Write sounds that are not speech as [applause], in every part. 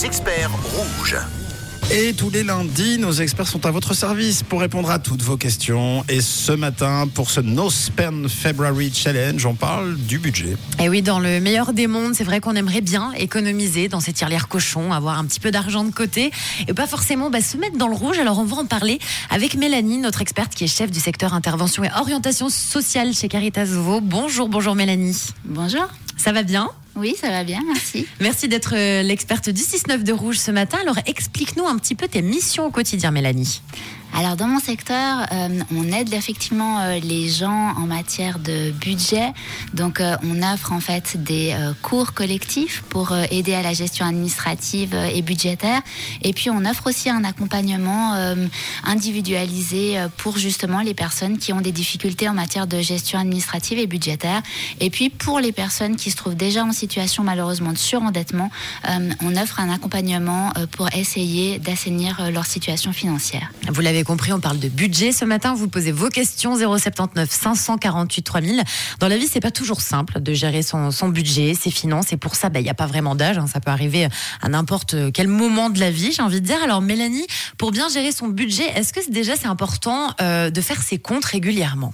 les experts rouges. Et tous les lundis, nos experts sont à votre service pour répondre à toutes vos questions. Et ce matin, pour ce No Spend February Challenge, on parle du budget. Et oui, dans le meilleur des mondes, c'est vrai qu'on aimerait bien économiser dans ces tirelires cochons, avoir un petit peu d'argent de côté et pas forcément bah, se mettre dans le rouge. Alors on va en parler avec Mélanie, notre experte qui est chef du secteur intervention et orientation sociale chez Caritas Vaud. Bonjour, bonjour Mélanie. Bonjour. Ça va bien? Oui, ça va bien, merci. Merci d'être euh, l'experte du 6-9 de Rouge ce matin. Alors explique-nous un petit peu tes missions au quotidien, Mélanie. Alors dans mon secteur, euh, on aide effectivement euh, les gens en matière de budget. Donc euh, on offre en fait des euh, cours collectifs pour euh, aider à la gestion administrative euh, et budgétaire. Et puis on offre aussi un accompagnement individualisé pour justement les personnes qui ont des difficultés en matière de gestion administrative et budgétaire. Et puis pour les personnes qui se trouvent déjà en situation malheureusement de surendettement, on offre un accompagnement pour essayer d'assainir leur situation financière. Vous l'avez compris, on parle de budget ce matin. Vous posez vos questions 079 548 3000. Dans la vie, c'est pas toujours simple de gérer son, budget, ses finances. Et pour ça, bah, il n'y a pas vraiment d'âge. hein. Ça peut arriver à n'importe quel moment de la vie, j'ai envie de dire. Alors, Mélanie, pour bien gérer son budget, est-ce que déjà c'est important euh, de faire ses comptes régulièrement?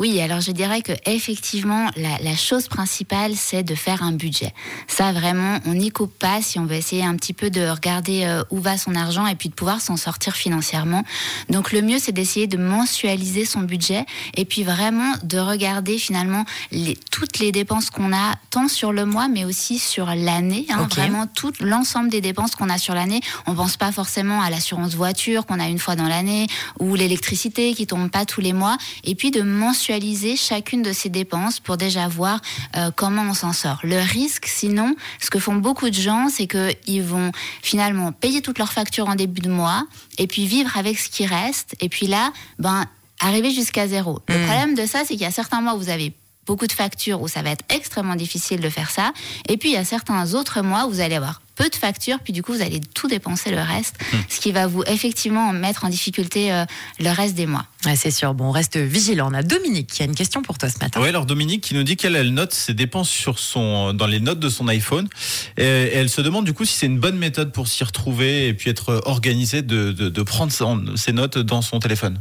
Oui, alors je dirais que effectivement, la, la chose principale, c'est de faire un budget. Ça, vraiment, on n'y coupe pas si on veut essayer un petit peu de regarder euh, où va son argent et puis de pouvoir s'en sortir financièrement. Donc le mieux, c'est d'essayer de mensualiser son budget et puis vraiment de regarder finalement les, toutes les dépenses qu'on a, tant sur le mois, mais aussi sur l'année. hein. Ok. Vraiment tout l'ensemble des dépenses qu'on a sur l'année. On pense pas forcément à l'assurance voiture qu'on a une fois dans l'année ou l'électricité qui tombe pas tous les mois. Et puis de mensualiser chacune de ces dépenses pour déjà voir euh, comment on s'en sort. Le risque, sinon, ce que font beaucoup de gens, c'est qu'ils vont finalement payer toutes leurs factures en début de mois et puis vivre avec ce qui reste. Et puis là, ben arriver jusqu'à zéro. Le problème de ça, c'est qu'il y a certains mois où vous avez beaucoup de factures où ça va être extrêmement difficile de faire ça. Et puis il y a certains autres mois où vous allez avoir peu de factures, puis du coup vous allez tout dépenser le reste, ce qui va vous effectivement mettre en difficulté euh, le reste des mois. Ouais, C'est sûr. Bon, on reste vigilant. On a Dominique qui a une question pour toi ce matin. Oui, alors Dominique qui nous dit qu'elle elle note ses dépenses sur son, dans les notes de son iPhone. Et, et elle se demande du coup si c'est une bonne méthode pour s'y retrouver et puis être organisée de, de, de prendre son- ses notes dans son téléphone.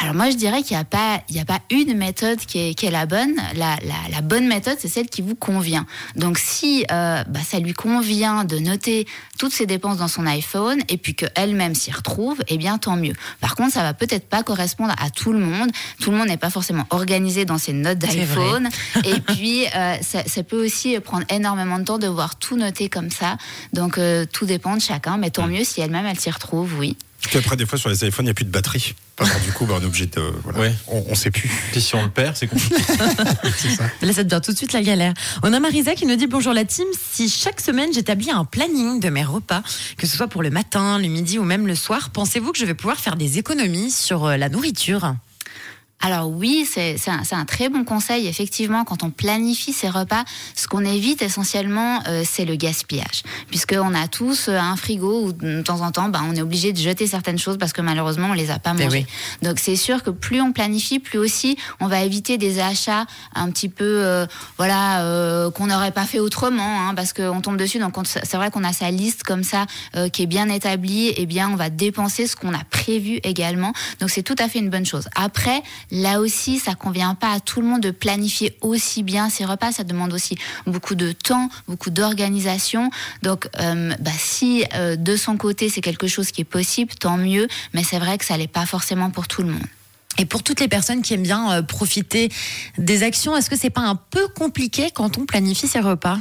Alors moi je dirais qu'il n'y a pas il y a pas une méthode qui est, qui est la bonne. La, la, la bonne méthode c'est celle qui vous convient. Donc si euh, bah, ça lui convient de noter toutes ses dépenses dans son iPhone et puis que elle-même s'y retrouve, eh bien tant mieux. Par contre ça va peut-être pas correspondre à tout le monde. Tout le monde n'est pas forcément organisé dans ses notes d'iPhone. Et [laughs] puis euh, ça, ça peut aussi prendre énormément de temps de voir tout noter comme ça. Donc euh, tout dépend de chacun. Mais tant mieux si elle-même elle s'y retrouve, oui. Puis après, des fois, sur les iPhones, il n'y a plus de batterie. Du coup, bah, on est obligé de. Voilà. Ouais. On ne sait plus. Puis si on le perd, c'est compliqué. [laughs] C'est ça. Là, ça devient tout de suite la galère. On a Marisa qui nous dit bonjour la team. Si chaque semaine j'établis un planning de mes repas, que ce soit pour le matin, le midi ou même le soir, pensez-vous que je vais pouvoir faire des économies sur euh, la nourriture? Alors oui, c'est un, un très bon conseil. Effectivement, quand on planifie ses repas, ce qu'on évite essentiellement, euh, c'est le gaspillage. Puisqu'on a tous euh, un frigo où de temps en temps, bah, on est obligé de jeter certaines choses parce que malheureusement, on les a pas Eh mangées. oui. Donc c'est sûr que plus on planifie, plus aussi on va éviter des achats un petit peu, euh, voilà, euh, qu'on n'aurait pas fait autrement, hein, parce qu'on tombe dessus. Donc on- c'est vrai qu'on a sa liste comme ça euh, qui est bien établie. Et bien, on va dépenser ce qu'on a prévu également. Donc c'est tout à fait une bonne chose. Après, là aussi, ça convient pas à tout le monde de planifier aussi bien ses repas. Ça demande aussi beaucoup de temps, beaucoup d'organisation. Donc, euh, bah, si euh, de son côté c'est quelque chose qui est possible, tant mieux. Mais c'est vrai que ça l'est pas forcément pour tout le monde. Et pour toutes les personnes qui aiment bien euh, profiter des actions, est-ce que c'est pas un peu compliqué quand on planifie ses repas?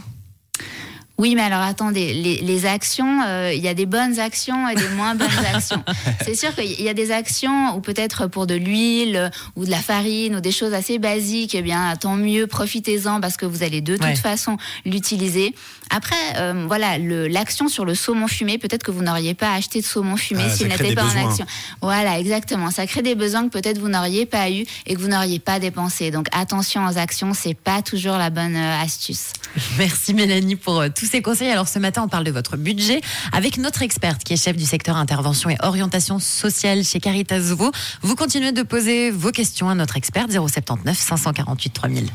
Oui, mais alors attendez, les, les actions, euh, il y a des bonnes actions et des moins bonnes [laughs] actions. C'est sûr qu'il y a des actions où peut-être pour de l'huile ou de la farine ou des choses assez basiques, eh bien tant mieux, profitez-en parce que vous allez de toute Ouais. façon l'utiliser. Après, euh, voilà, l'action sur le saumon fumé, peut-être que vous n'auriez pas acheté de saumon fumé Ah, s'il n'était pas en action. Voilà, exactement. Ça crée des besoins que peut-être vous n'auriez pas eu et que vous n'auriez pas dépensé. Donc attention aux actions, c'est pas toujours la bonne euh, astuce. Merci Mélanie pour tous ces conseils. Alors ce matin, on parle de votre budget avec notre experte qui est chef du secteur intervention et orientation sociale chez Caritas Vaud. Vous continuez de poser vos questions à notre experte 079 548 3000.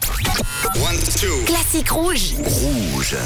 One, two. Classique rouge. Rouge.